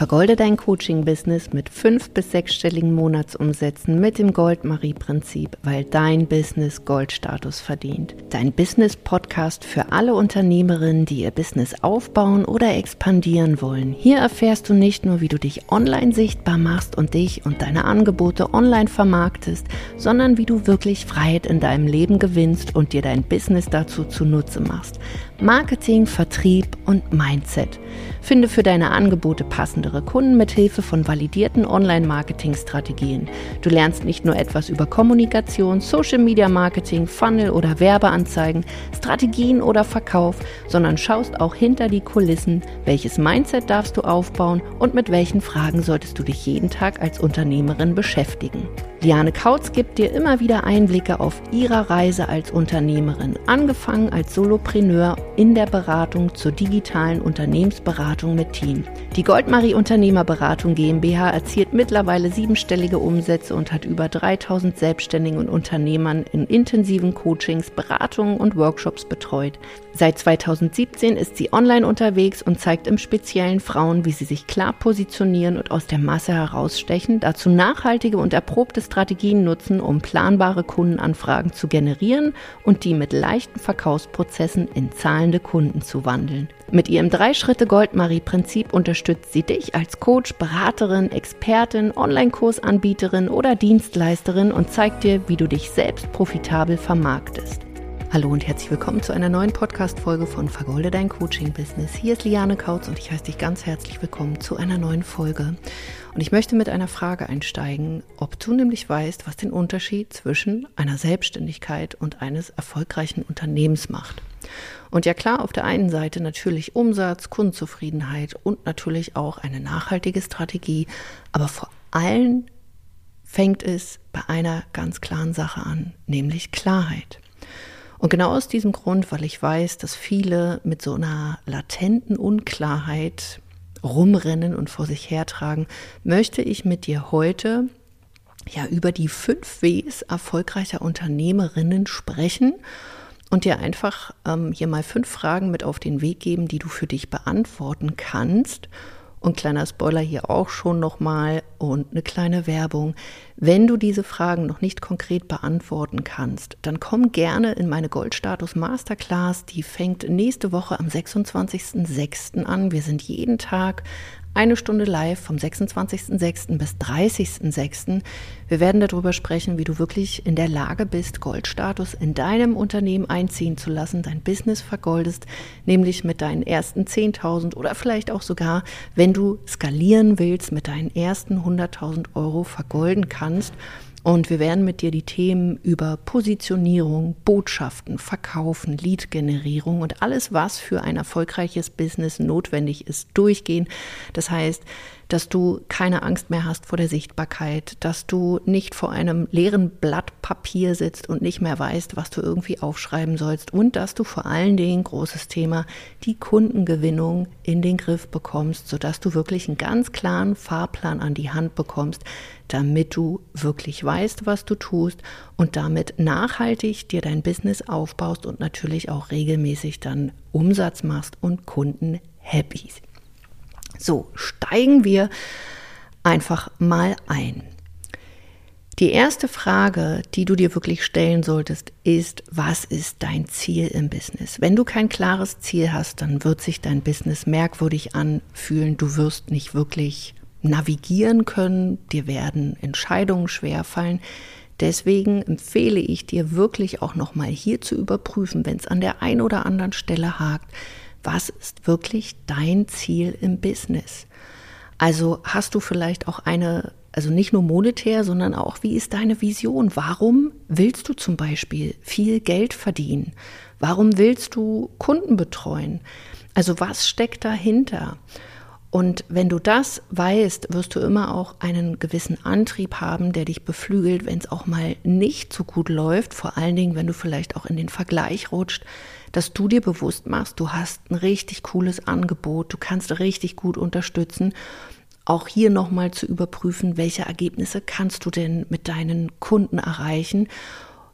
Vergolde dein Coaching-Business mit fünf- bis sechsstelligen Monatsumsätzen mit dem Gold-Marie-Prinzip, weil dein Business Goldstatus verdient. Dein Business-Podcast für alle Unternehmerinnen, die ihr Business aufbauen oder expandieren wollen. Hier erfährst du nicht nur, wie du dich online sichtbar machst und dich und deine Angebote online vermarktest, sondern wie du wirklich Freiheit in deinem Leben gewinnst und dir dein Business dazu zunutze machst. Marketing, Vertrieb und Mindset. Finde für deine Angebote passendere Kunden mit Hilfe von validierten Online-Marketing-Strategien. Du lernst nicht nur etwas über Kommunikation, Social-Media-Marketing, Funnel oder Werbeanzeigen, Strategien oder Verkauf, sondern schaust auch hinter die Kulissen, welches Mindset darfst du aufbauen und mit welchen Fragen solltest du dich jeden Tag als Unternehmerin beschäftigen. Liane Kautz gibt dir immer wieder Einblicke auf ihrer Reise als Unternehmerin, angefangen als Solopreneur in der Beratung zur digitalen Unternehmensberatung mit Team. Die Goldmarie Unternehmerberatung GmbH erzielt mittlerweile siebenstellige Umsätze und hat über 3000 Selbstständigen und Unternehmern in intensiven Coachings, Beratungen und Workshops betreut. Seit 2017 ist sie online unterwegs und zeigt im Speziellen Frauen, wie sie sich klar positionieren und aus der Masse herausstechen, dazu nachhaltige und erprobte Strategien nutzen, um planbare Kundenanfragen zu generieren und die mit leichten Verkaufsprozessen in zahlende Kunden zu wandeln. Mit ihrem Drei-Schritte-Goldmarie-Prinzip unterstützt sie dich als Coach, Beraterin, Expertin, Online-Kursanbieterin oder Dienstleisterin und zeigt dir, wie du dich selbst profitabel vermarktest. Hallo und herzlich willkommen zu einer neuen Podcast-Folge von Vergolde dein Coaching-Business. Hier ist Liane Kautz und ich heiße dich ganz herzlich willkommen zu einer neuen Folge. Und ich möchte mit einer Frage einsteigen, ob du nämlich weißt, was den Unterschied zwischen einer Selbstständigkeit und eines erfolgreichen Unternehmens macht. Und ja klar, auf der einen Seite natürlich Umsatz, Kundenzufriedenheit und natürlich auch eine nachhaltige Strategie, aber vor allem fängt es bei einer ganz klaren Sache an, nämlich Klarheit. Und genau aus diesem Grund, weil ich weiß, dass viele mit so einer latenten Unklarheit rumrennen und vor sich hertragen, möchte ich mit dir heute ja über die fünf Ws erfolgreicher Unternehmerinnen sprechen und dir einfach ähm, hier mal fünf Fragen mit auf den Weg geben, die du für dich beantworten kannst und kleiner Spoiler hier auch schon nochmal und eine kleine Werbung. Wenn du diese Fragen noch nicht konkret beantworten kannst, dann komm gerne in meine Goldstatus Masterclass. Die fängt nächste Woche am 26.06. an. Wir sind jeden Tag eine Stunde live vom 26.06. bis 30.06. Wir werden darüber sprechen, wie du wirklich in der Lage bist, Goldstatus in deinem Unternehmen einziehen zu lassen, dein Business vergoldest, nämlich mit deinen ersten 10.000 oder vielleicht auch sogar, wenn du skalieren willst, mit deinen ersten 100.000 Euro vergolden kannst und wir werden mit dir die Themen über Positionierung, Botschaften, Verkaufen, Lead-Generierung und alles, was für ein erfolgreiches Business notwendig ist, durchgehen. Das heißt, dass du keine Angst mehr hast vor der Sichtbarkeit, dass du nicht vor einem leeren Blatt Papier sitzt und nicht mehr weißt, was du irgendwie aufschreiben sollst und dass du vor allen Dingen, großes Thema, die Kundengewinnung in den Griff bekommst, sodass du wirklich einen ganz klaren Fahrplan an die Hand bekommst, damit du wirklich weißt, was du tust und damit nachhaltig dir dein Business aufbaust und natürlich auch regelmäßig dann Umsatz machst und Kunden happy so, steigen wir einfach mal ein. Die erste Frage, die du dir wirklich stellen solltest, ist, was ist dein Ziel im Business? Wenn du kein klares Ziel hast, dann wird sich dein Business merkwürdig anfühlen. Du wirst nicht wirklich navigieren können. Dir werden Entscheidungen schwerfallen. Deswegen empfehle ich dir wirklich auch nochmal hier zu überprüfen, wenn es an der einen oder anderen Stelle hakt, was ist wirklich dein Ziel im Business? Also hast du vielleicht auch eine, also nicht nur monetär, sondern auch, wie ist deine Vision? Warum willst du zum Beispiel viel Geld verdienen? Warum willst du Kunden betreuen? Also was steckt dahinter? Und wenn du das weißt, wirst du immer auch einen gewissen Antrieb haben, der dich beflügelt, wenn es auch mal nicht so gut läuft. Vor allen Dingen, wenn du vielleicht auch in den Vergleich rutscht, dass du dir bewusst machst, du hast ein richtig cooles Angebot, du kannst richtig gut unterstützen. Auch hier nochmal zu überprüfen, welche Ergebnisse kannst du denn mit deinen Kunden erreichen,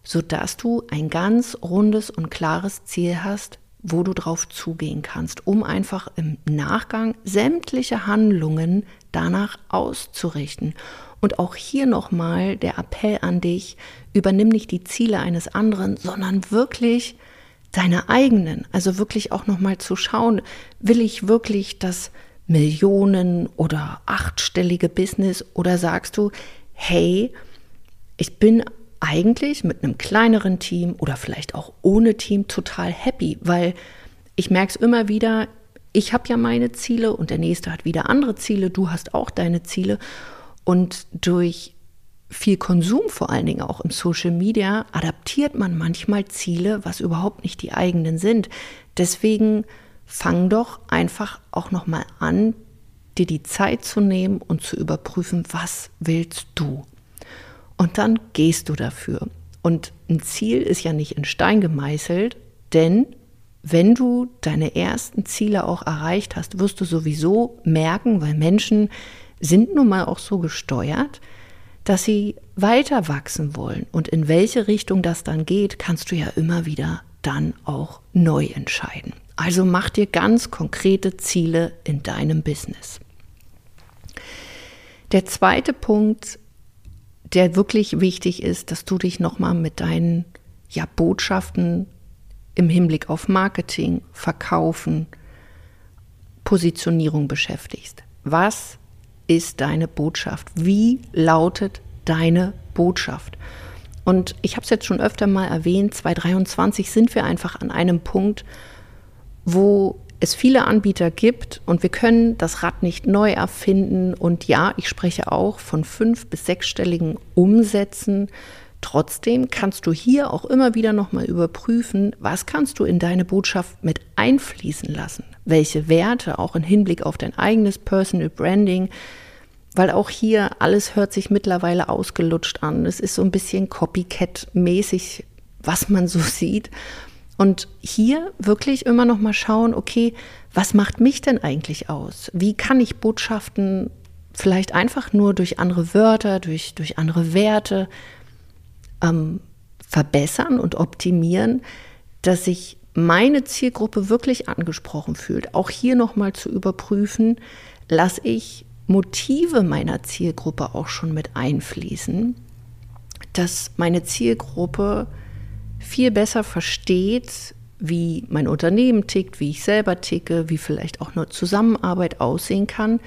sodass du ein ganz rundes und klares Ziel hast, wo du drauf zugehen kannst, um einfach im Nachgang sämtliche Handlungen danach auszurichten. Und auch hier nochmal der Appell an dich, übernimm nicht die Ziele eines anderen, sondern wirklich deine eigenen. Also wirklich auch nochmal zu schauen, will ich wirklich das Millionen oder achtstellige Business oder sagst du, hey, ich bin eigentlich mit einem kleineren Team oder vielleicht auch ohne Team total happy, weil ich merke es immer wieder, ich habe ja meine Ziele und der nächste hat wieder andere Ziele, du hast auch deine Ziele und durch viel Konsum vor allen Dingen auch im Social Media adaptiert man manchmal Ziele, was überhaupt nicht die eigenen sind. Deswegen fang doch einfach auch noch mal an, dir die Zeit zu nehmen und zu überprüfen, was willst du? Und dann gehst du dafür. Und ein Ziel ist ja nicht in Stein gemeißelt, denn wenn du deine ersten Ziele auch erreicht hast, wirst du sowieso merken, weil Menschen sind nun mal auch so gesteuert, dass sie weiter wachsen wollen. Und in welche Richtung das dann geht, kannst du ja immer wieder dann auch neu entscheiden. Also mach dir ganz konkrete Ziele in deinem Business. Der zweite Punkt der wirklich wichtig ist, dass du dich nochmal mit deinen ja, Botschaften im Hinblick auf Marketing, Verkaufen, Positionierung beschäftigst. Was ist deine Botschaft? Wie lautet deine Botschaft? Und ich habe es jetzt schon öfter mal erwähnt, 2023 sind wir einfach an einem Punkt, wo es viele Anbieter gibt und wir können das Rad nicht neu erfinden. Und ja, ich spreche auch von fünf- bis sechsstelligen Umsätzen. Trotzdem kannst du hier auch immer wieder nochmal überprüfen, was kannst du in deine Botschaft mit einfließen lassen? Welche Werte auch im Hinblick auf dein eigenes Personal Branding? Weil auch hier alles hört sich mittlerweile ausgelutscht an. Es ist so ein bisschen Copycat-mäßig, was man so sieht. Und hier wirklich immer noch mal schauen, okay, was macht mich denn eigentlich aus? Wie kann ich Botschaften vielleicht einfach nur durch andere Wörter, durch, durch andere Werte ähm, verbessern und optimieren, dass sich meine Zielgruppe wirklich angesprochen fühlt. Auch hier noch mal zu überprüfen, lasse ich Motive meiner Zielgruppe auch schon mit einfließen, dass meine Zielgruppe viel besser versteht, wie mein Unternehmen tickt, wie ich selber ticke, wie vielleicht auch eine Zusammenarbeit aussehen kann,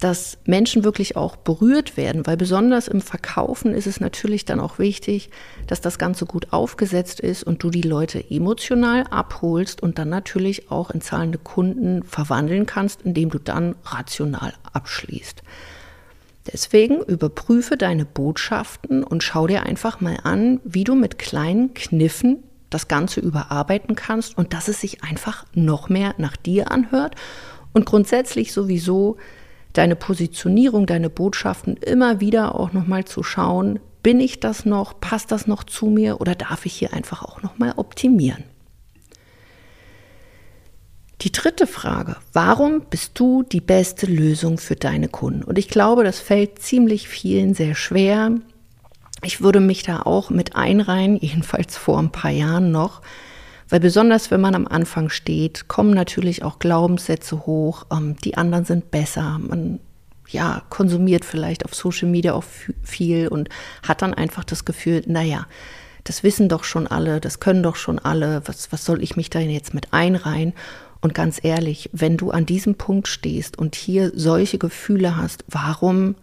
dass Menschen wirklich auch berührt werden, weil besonders im Verkaufen ist es natürlich dann auch wichtig, dass das Ganze gut aufgesetzt ist und du die Leute emotional abholst und dann natürlich auch in zahlende Kunden verwandeln kannst, indem du dann rational abschließt. Deswegen überprüfe deine Botschaften und schau dir einfach mal an, wie du mit kleinen Kniffen das Ganze überarbeiten kannst und dass es sich einfach noch mehr nach dir anhört und grundsätzlich sowieso deine Positionierung, deine Botschaften immer wieder auch nochmal zu schauen, bin ich das noch, passt das noch zu mir oder darf ich hier einfach auch nochmal optimieren? Die dritte Frage, warum bist du die beste Lösung für deine Kunden? Und ich glaube, das fällt ziemlich vielen sehr schwer. Ich würde mich da auch mit einreihen, jedenfalls vor ein paar Jahren noch, weil besonders wenn man am Anfang steht, kommen natürlich auch Glaubenssätze hoch, ähm, die anderen sind besser, man ja, konsumiert vielleicht auf Social Media auch viel und hat dann einfach das Gefühl, naja, das wissen doch schon alle, das können doch schon alle, was, was soll ich mich da jetzt mit einreihen? Und ganz ehrlich, wenn du an diesem Punkt stehst und hier solche Gefühle hast, warum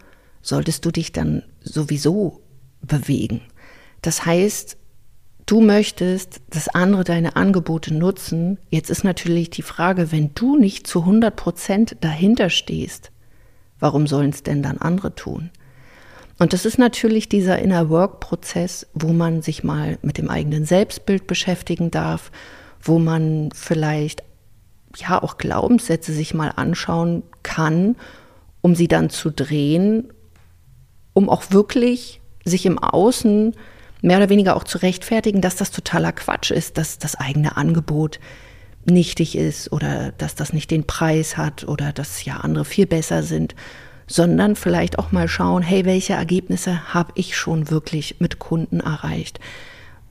solltest du dich dann sowieso bewegen? Das heißt, du möchtest, dass andere deine Angebote nutzen. Jetzt ist natürlich die Frage, wenn du nicht zu 100 Prozent dahinter stehst, warum sollen es denn dann andere tun? Und das ist natürlich dieser Inner Work Prozess, wo man sich mal mit dem eigenen Selbstbild beschäftigen darf, wo man vielleicht ja auch Glaubenssätze sich mal anschauen kann, um sie dann zu drehen, um auch wirklich sich im Außen mehr oder weniger auch zu rechtfertigen, dass das totaler Quatsch ist, dass das eigene Angebot nichtig ist oder dass das nicht den Preis hat oder dass ja andere viel besser sind, sondern vielleicht auch mal schauen, hey, welche Ergebnisse habe ich schon wirklich mit Kunden erreicht?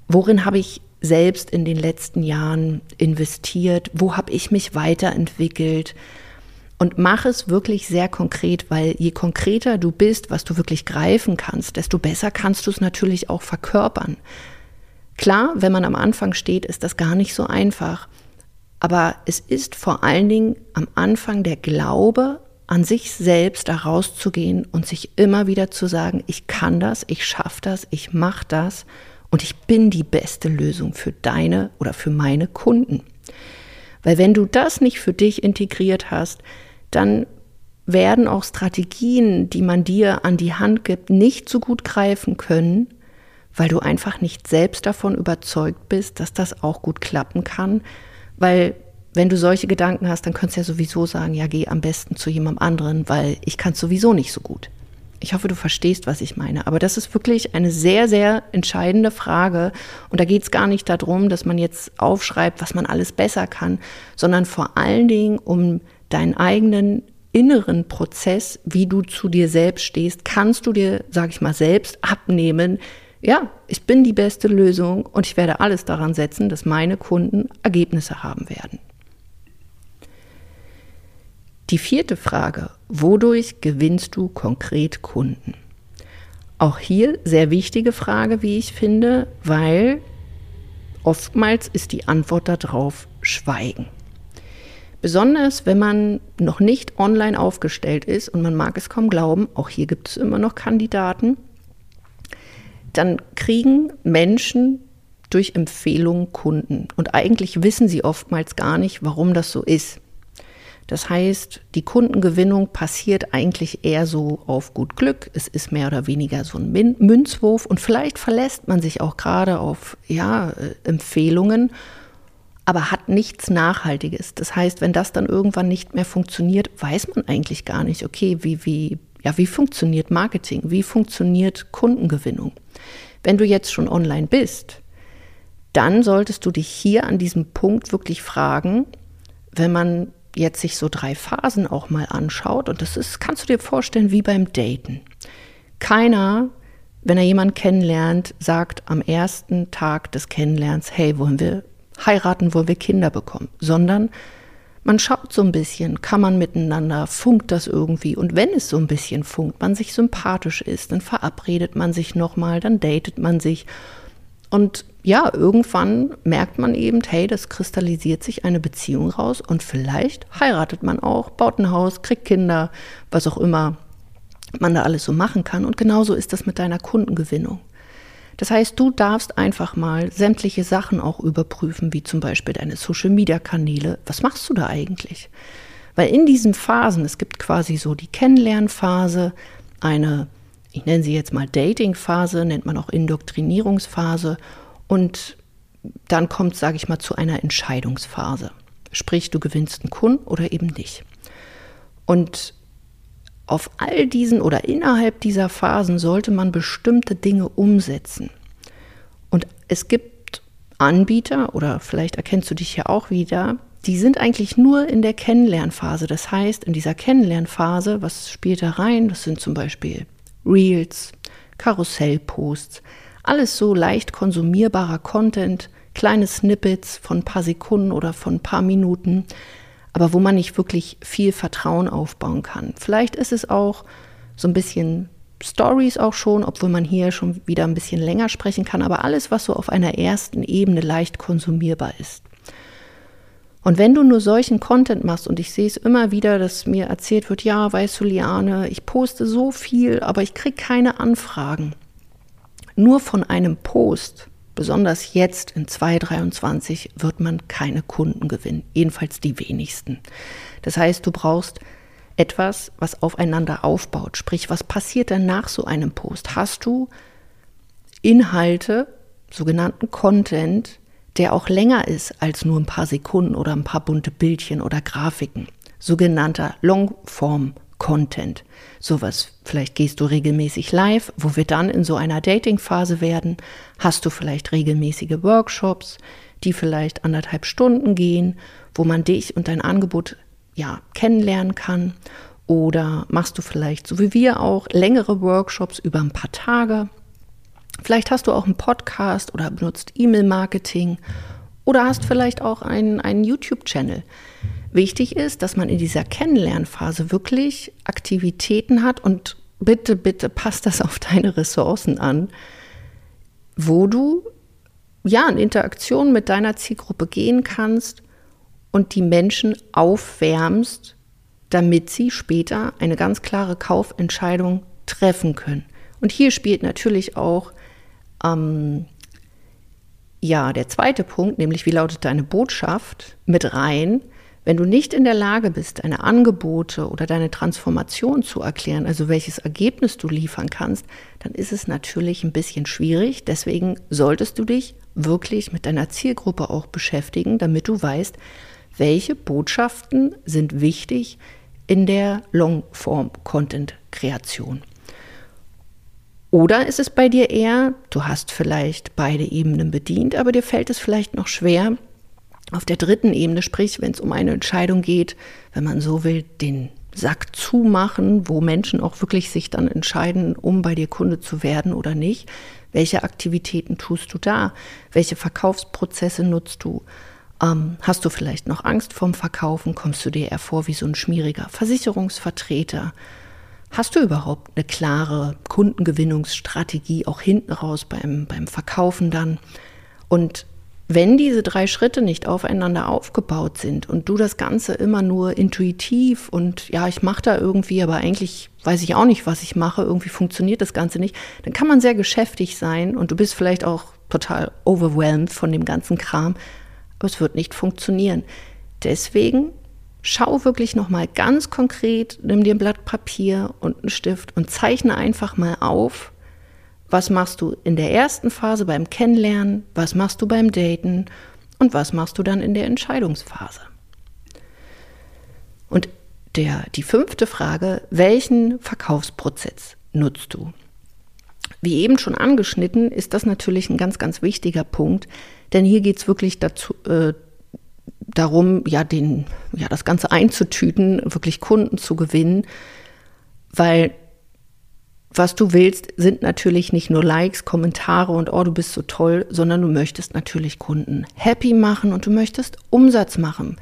Worin habe ich selbst in den letzten Jahren investiert? Wo habe ich mich weiterentwickelt? Und mach es wirklich sehr konkret, weil je konkreter du bist, was du wirklich greifen kannst, desto besser kannst du es natürlich auch verkörpern. Klar, wenn man am Anfang steht, ist das gar nicht so einfach. Aber es ist vor allen Dingen am Anfang der Glaube an sich selbst da rauszugehen und sich immer wieder zu sagen, ich kann das, ich schaffe das, ich mache das und ich bin die beste Lösung für deine oder für meine Kunden. Weil wenn du das nicht für dich integriert hast, dann werden auch Strategien, die man dir an die Hand gibt, nicht so gut greifen können, weil du einfach nicht selbst davon überzeugt bist, dass das auch gut klappen kann. Weil wenn du solche Gedanken hast, dann könntest du ja sowieso sagen, ja, geh am besten zu jemandem anderen, weil ich kann es sowieso nicht so gut. Ich hoffe, du verstehst, was ich meine. Aber das ist wirklich eine sehr, sehr entscheidende Frage. Und da geht es gar nicht darum, dass man jetzt aufschreibt, was man alles besser kann, sondern vor allen Dingen um deinen eigenen inneren Prozess, wie du zu dir selbst stehst, kannst du dir, sag ich mal, selbst abnehmen. Ja, ich bin die beste Lösung und ich werde alles daran setzen, dass meine Kunden Ergebnisse haben werden. Die vierte Frage, wodurch gewinnst du konkret Kunden? Auch hier sehr wichtige Frage, wie ich finde, weil oftmals ist die Antwort darauf Schweigen. Besonders wenn man noch nicht online aufgestellt ist und man mag es kaum glauben, auch hier gibt es immer noch Kandidaten, dann kriegen Menschen durch Empfehlungen Kunden. Und eigentlich wissen sie oftmals gar nicht, warum das so ist. Das heißt, die Kundengewinnung passiert eigentlich eher so auf gut Glück. Es ist mehr oder weniger so ein Münzwurf und vielleicht verlässt man sich auch gerade auf ja, äh, Empfehlungen aber hat nichts Nachhaltiges. Das heißt, wenn das dann irgendwann nicht mehr funktioniert, weiß man eigentlich gar nicht, okay, wie, wie, ja, wie funktioniert Marketing, wie funktioniert Kundengewinnung. Wenn du jetzt schon online bist, dann solltest du dich hier an diesem Punkt wirklich fragen, wenn man jetzt sich so drei Phasen auch mal anschaut, und das ist, kannst du dir vorstellen, wie beim Daten. Keiner, wenn er jemanden kennenlernt, sagt am ersten Tag des Kennenlernens, hey, wollen wir heiraten, wo wir Kinder bekommen, sondern man schaut so ein bisschen, kann man miteinander, funkt das irgendwie? Und wenn es so ein bisschen funkt, man sich sympathisch ist, dann verabredet man sich nochmal, dann datet man sich. Und ja, irgendwann merkt man eben, hey, das kristallisiert sich eine Beziehung raus und vielleicht heiratet man auch, baut ein Haus, kriegt Kinder, was auch immer man da alles so machen kann und genauso ist das mit deiner Kundengewinnung. Das heißt, du darfst einfach mal sämtliche Sachen auch überprüfen, wie zum Beispiel deine Social-Media-Kanäle. Was machst du da eigentlich? Weil in diesen Phasen, es gibt quasi so die Kennenlernphase, eine, ich nenne sie jetzt mal Dating-Phase, nennt man auch Indoktrinierungsphase und dann kommt, sage ich mal, zu einer Entscheidungsphase. Sprich, du gewinnst einen Kunden oder eben nicht. Und auf all diesen oder innerhalb dieser Phasen sollte man bestimmte Dinge umsetzen. Und es gibt Anbieter, oder vielleicht erkennst du dich ja auch wieder, die sind eigentlich nur in der Kennenlernphase. Das heißt, in dieser Kennenlernphase, was spielt da rein? Das sind zum Beispiel Reels, Karussellposts, alles so leicht konsumierbarer Content, kleine Snippets von ein paar Sekunden oder von ein paar Minuten, aber wo man nicht wirklich viel Vertrauen aufbauen kann. Vielleicht ist es auch so ein bisschen Stories auch schon, obwohl man hier schon wieder ein bisschen länger sprechen kann, aber alles, was so auf einer ersten Ebene leicht konsumierbar ist. Und wenn du nur solchen Content machst, und ich sehe es immer wieder, dass mir erzählt wird, ja, weißt du, Liane, ich poste so viel, aber ich kriege keine Anfragen. Nur von einem Post Besonders jetzt in 2023 wird man keine Kunden gewinnen, jedenfalls die wenigsten. Das heißt, du brauchst etwas, was aufeinander aufbaut. Sprich, was passiert denn nach so einem Post? Hast du Inhalte, sogenannten Content, der auch länger ist als nur ein paar Sekunden oder ein paar bunte Bildchen oder Grafiken? Sogenannter Longform Content. Sowas, vielleicht gehst du regelmäßig live, wo wir dann in so einer Dating-Phase werden. Hast du vielleicht regelmäßige Workshops, die vielleicht anderthalb Stunden gehen, wo man dich und dein Angebot ja kennenlernen kann. Oder machst du vielleicht, so wie wir auch, längere Workshops über ein paar Tage, Vielleicht hast du auch einen Podcast oder benutzt E-Mail-Marketing oder hast vielleicht auch einen, einen YouTube-Channel. Wichtig ist, dass man in dieser Kennenlernphase wirklich Aktivitäten hat und bitte, bitte passt das auf deine Ressourcen an, wo du ja in Interaktion mit deiner Zielgruppe gehen kannst und die Menschen aufwärmst, damit sie später eine ganz klare Kaufentscheidung treffen können. Und hier spielt natürlich auch ähm, ja der zweite Punkt, nämlich wie lautet deine Botschaft mit rein. Wenn du nicht in der Lage bist, deine Angebote oder deine Transformation zu erklären, also welches Ergebnis du liefern kannst, dann ist es natürlich ein bisschen schwierig. Deswegen solltest du dich wirklich mit deiner Zielgruppe auch beschäftigen, damit du weißt, welche Botschaften sind wichtig in der Longform-Content-Kreation. Oder ist es bei dir eher, du hast vielleicht beide Ebenen bedient, aber dir fällt es vielleicht noch schwer, auf der dritten Ebene, sprich, wenn es um eine Entscheidung geht, wenn man so will, den Sack zumachen, wo Menschen auch wirklich sich dann entscheiden, um bei dir Kunde zu werden oder nicht. Welche Aktivitäten tust du da? Welche Verkaufsprozesse nutzt du? Ähm, hast du vielleicht noch Angst vorm Verkaufen? Kommst du dir eher vor wie so ein schmieriger Versicherungsvertreter? Hast du überhaupt eine klare Kundengewinnungsstrategie auch hinten raus beim, beim Verkaufen dann? Und wenn diese drei Schritte nicht aufeinander aufgebaut sind und du das Ganze immer nur intuitiv und ja, ich mache da irgendwie, aber eigentlich weiß ich auch nicht, was ich mache, irgendwie funktioniert das Ganze nicht, dann kann man sehr geschäftig sein und du bist vielleicht auch total overwhelmed von dem ganzen Kram, aber es wird nicht funktionieren. Deswegen schau wirklich noch mal ganz konkret, nimm dir ein Blatt Papier und einen Stift und zeichne einfach mal auf, was machst du in der ersten Phase beim Kennenlernen, was machst du beim Daten und was machst du dann in der Entscheidungsphase. Und der, die fünfte Frage, welchen Verkaufsprozess nutzt du? Wie eben schon angeschnitten, ist das natürlich ein ganz, ganz wichtiger Punkt, denn hier geht es wirklich dazu, äh, darum, ja, den, ja, das Ganze einzutüten, wirklich Kunden zu gewinnen, weil was du willst, sind natürlich nicht nur Likes, Kommentare und oh, du bist so toll, sondern du möchtest natürlich Kunden happy machen und du möchtest Umsatz machen.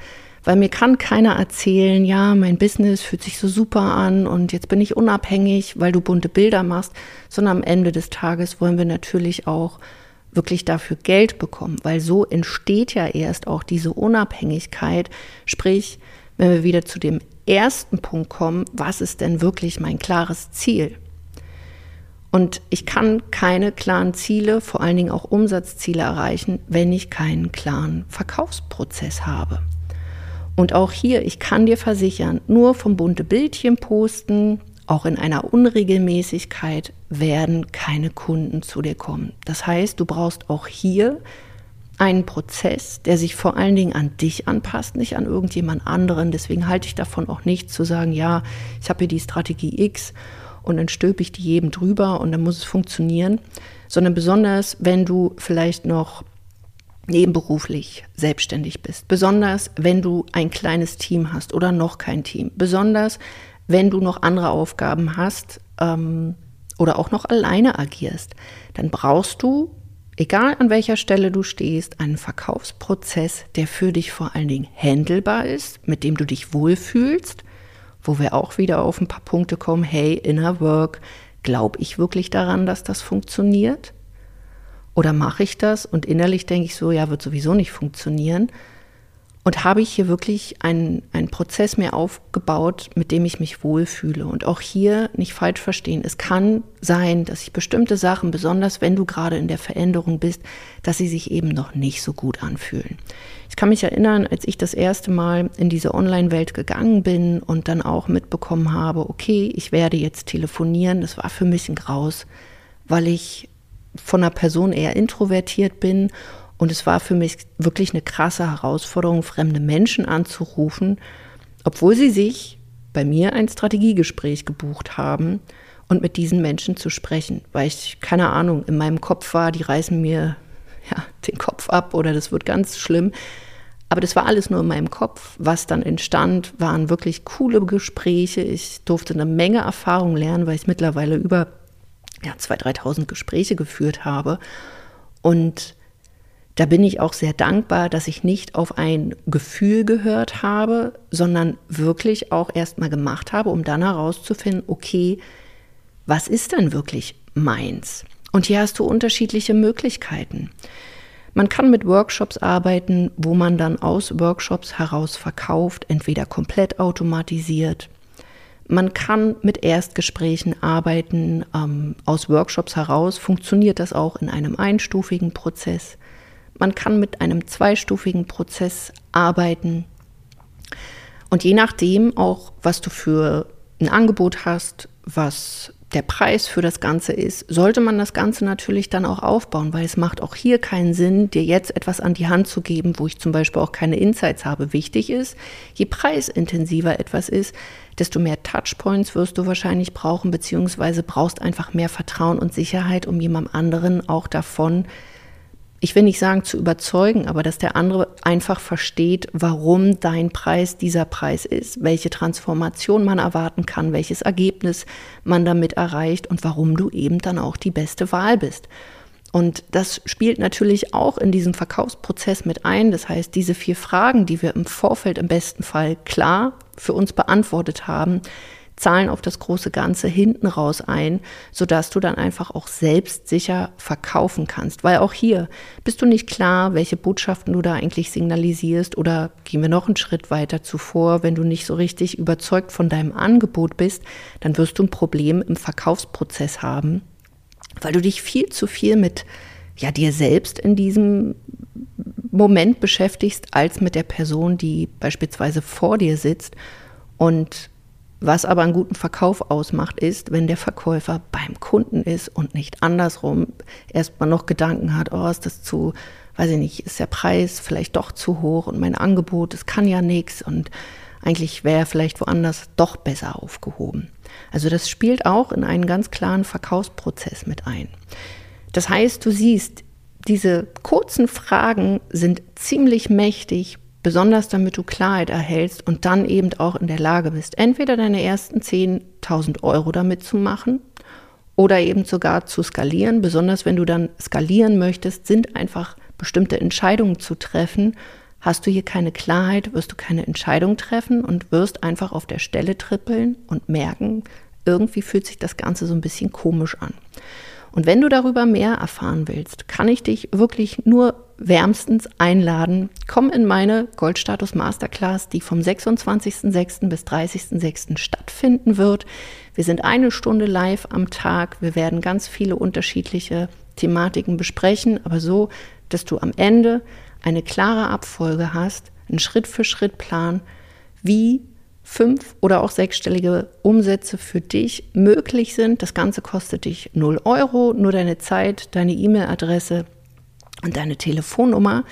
Weil mir kann keiner erzählen, ja, mein Business fühlt sich so super an und jetzt bin ich unabhängig, weil du bunte Bilder machst, sondern am Ende des Tages wollen wir natürlich auch wirklich dafür Geld bekommen, weil so entsteht ja erst auch diese Unabhängigkeit. Sprich, wenn wir wieder zu dem ersten Punkt kommen, was ist denn wirklich mein klares Ziel? Und ich kann keine klaren Ziele, vor allen Dingen auch Umsatzziele erreichen, wenn ich keinen klaren Verkaufsprozess habe. Und auch hier, ich kann dir versichern, nur vom bunte Bildchen posten, auch in einer Unregelmäßigkeit, werden keine Kunden zu dir kommen. Das heißt, du brauchst auch hier einen Prozess, der sich vor allen Dingen an dich anpasst, nicht an irgendjemand anderen. Deswegen halte ich davon auch nicht zu sagen, ja, ich habe hier die Strategie X und dann stülpe ich die jedem drüber und dann muss es funktionieren, sondern besonders, wenn du vielleicht noch nebenberuflich selbstständig bist, besonders wenn du ein kleines Team hast oder noch kein Team, besonders wenn du noch andere Aufgaben hast ähm, oder auch noch alleine agierst, dann brauchst du, egal an welcher Stelle du stehst, einen Verkaufsprozess, der für dich vor allen Dingen handelbar ist, mit dem du dich wohlfühlst wo wir auch wieder auf ein paar Punkte kommen, hey, Inner Work, glaube ich wirklich daran, dass das funktioniert? Oder mache ich das und innerlich denke ich so, ja, wird sowieso nicht funktionieren. Und habe ich hier wirklich einen, einen Prozess mir aufgebaut, mit dem ich mich wohlfühle. Und auch hier nicht falsch verstehen. Es kann sein, dass sich bestimmte Sachen, besonders wenn du gerade in der Veränderung bist, dass sie sich eben noch nicht so gut anfühlen. Ich kann mich erinnern, als ich das erste Mal in diese Online-Welt gegangen bin und dann auch mitbekommen habe, okay, ich werde jetzt telefonieren. Das war für mich ein Graus, weil ich von einer Person eher introvertiert bin und es war für mich wirklich eine krasse Herausforderung, fremde Menschen anzurufen, obwohl sie sich bei mir ein Strategiegespräch gebucht haben und mit diesen Menschen zu sprechen, weil ich keine Ahnung in meinem Kopf war, die reißen mir ja, den Kopf ab oder das wird ganz schlimm. Aber das war alles nur in meinem Kopf. Was dann entstand, waren wirklich coole Gespräche. Ich durfte eine Menge Erfahrung lernen, weil ich mittlerweile über ja, 2.000, 3.000 Gespräche geführt habe. Und da bin ich auch sehr dankbar, dass ich nicht auf ein Gefühl gehört habe, sondern wirklich auch erstmal gemacht habe, um dann herauszufinden, okay, was ist denn wirklich meins? Und hier hast du unterschiedliche Möglichkeiten. Man kann mit Workshops arbeiten, wo man dann aus Workshops heraus verkauft, entweder komplett automatisiert. Man kann mit Erstgesprächen arbeiten, ähm, aus Workshops heraus funktioniert das auch in einem einstufigen Prozess. Man kann mit einem zweistufigen Prozess arbeiten. Und je nachdem auch, was du für ein Angebot hast, was der Preis für das Ganze ist, sollte man das Ganze natürlich dann auch aufbauen, weil es macht auch hier keinen Sinn, dir jetzt etwas an die Hand zu geben, wo ich zum Beispiel auch keine Insights habe. Wichtig ist, je preisintensiver etwas ist, desto mehr Touchpoints wirst du wahrscheinlich brauchen, beziehungsweise brauchst einfach mehr Vertrauen und Sicherheit, um jemandem anderen auch davon ich will nicht sagen zu überzeugen, aber dass der andere einfach versteht, warum dein Preis dieser Preis ist, welche Transformation man erwarten kann, welches Ergebnis man damit erreicht und warum du eben dann auch die beste Wahl bist. Und das spielt natürlich auch in diesem Verkaufsprozess mit ein. Das heißt, diese vier Fragen, die wir im Vorfeld im besten Fall klar für uns beantwortet haben, zahlen auf das große Ganze hinten raus ein, sodass du dann einfach auch selbstsicher verkaufen kannst. Weil auch hier bist du nicht klar, welche Botschaften du da eigentlich signalisierst oder gehen wir noch einen Schritt weiter zuvor, wenn du nicht so richtig überzeugt von deinem Angebot bist, dann wirst du ein Problem im Verkaufsprozess haben, weil du dich viel zu viel mit ja, dir selbst in diesem Moment beschäftigst, als mit der Person, die beispielsweise vor dir sitzt und was aber einen guten Verkauf ausmacht, ist, wenn der Verkäufer beim Kunden ist und nicht andersrum erstmal noch Gedanken hat, oh, ist das zu, weiß ich nicht, ist der Preis vielleicht doch zu hoch und mein Angebot, es kann ja nichts und eigentlich wäre er vielleicht woanders doch besser aufgehoben. Also das spielt auch in einen ganz klaren Verkaufsprozess mit ein. Das heißt, du siehst, diese kurzen Fragen sind ziemlich mächtig, besonders damit du Klarheit erhältst und dann eben auch in der Lage bist, entweder deine ersten 10.000 Euro damit zu machen oder eben sogar zu skalieren. Besonders wenn du dann skalieren möchtest, sind einfach bestimmte Entscheidungen zu treffen. Hast du hier keine Klarheit, wirst du keine Entscheidung treffen und wirst einfach auf der Stelle trippeln und merken, irgendwie fühlt sich das Ganze so ein bisschen komisch an. Und wenn du darüber mehr erfahren willst, kann ich dich wirklich nur wärmstens einladen. Komm in meine Goldstatus Masterclass, die vom 26.06. bis 30.06. stattfinden wird. Wir sind eine Stunde live am Tag. Wir werden ganz viele unterschiedliche Thematiken besprechen, aber so, dass du am Ende eine klare Abfolge hast, einen Schritt-für-Schritt-Plan, wie fünf- oder auch sechsstellige Umsätze für dich möglich sind. Das Ganze kostet dich 0 Euro, nur deine Zeit, deine E-Mail-Adresse und deine Telefonnummer.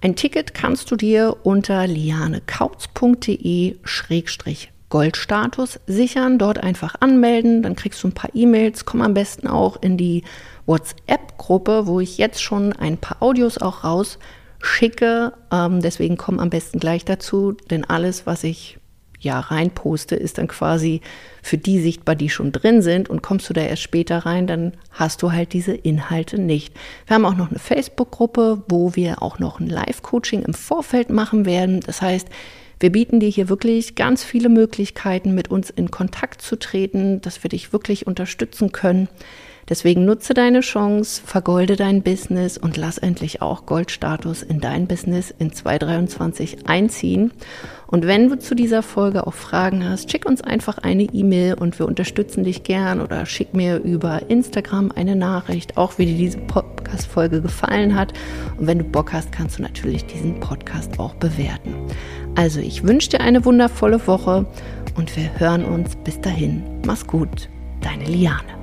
Ein Ticket kannst du dir unter lianekautz.de-goldstatus sichern, dort einfach anmelden, dann kriegst du ein paar E-Mails, komm am besten auch in die WhatsApp-Gruppe, wo ich jetzt schon ein paar Audios auch rausschicke. Ähm, deswegen komm am besten gleich dazu, denn alles, was ich ja reinposte, ist dann quasi für die sichtbar, die schon drin sind. Und kommst du da erst später rein, dann hast du halt diese Inhalte nicht. Wir haben auch noch eine Facebook-Gruppe, wo wir auch noch ein Live-Coaching im Vorfeld machen werden. Das heißt, wir bieten dir hier wirklich ganz viele Möglichkeiten, mit uns in Kontakt zu treten, dass wir dich wirklich unterstützen können. Deswegen nutze deine Chance, vergolde dein Business und lass endlich auch Goldstatus in dein Business in 2023 einziehen. Und wenn du zu dieser Folge auch Fragen hast, schick uns einfach eine E-Mail und wir unterstützen dich gern oder schick mir über Instagram eine Nachricht, auch wie dir diese Podcast-Folge gefallen hat. Und wenn du Bock hast, kannst du natürlich diesen Podcast auch bewerten. Also ich wünsche dir eine wundervolle Woche und wir hören uns bis dahin. Mach's gut, deine Liane.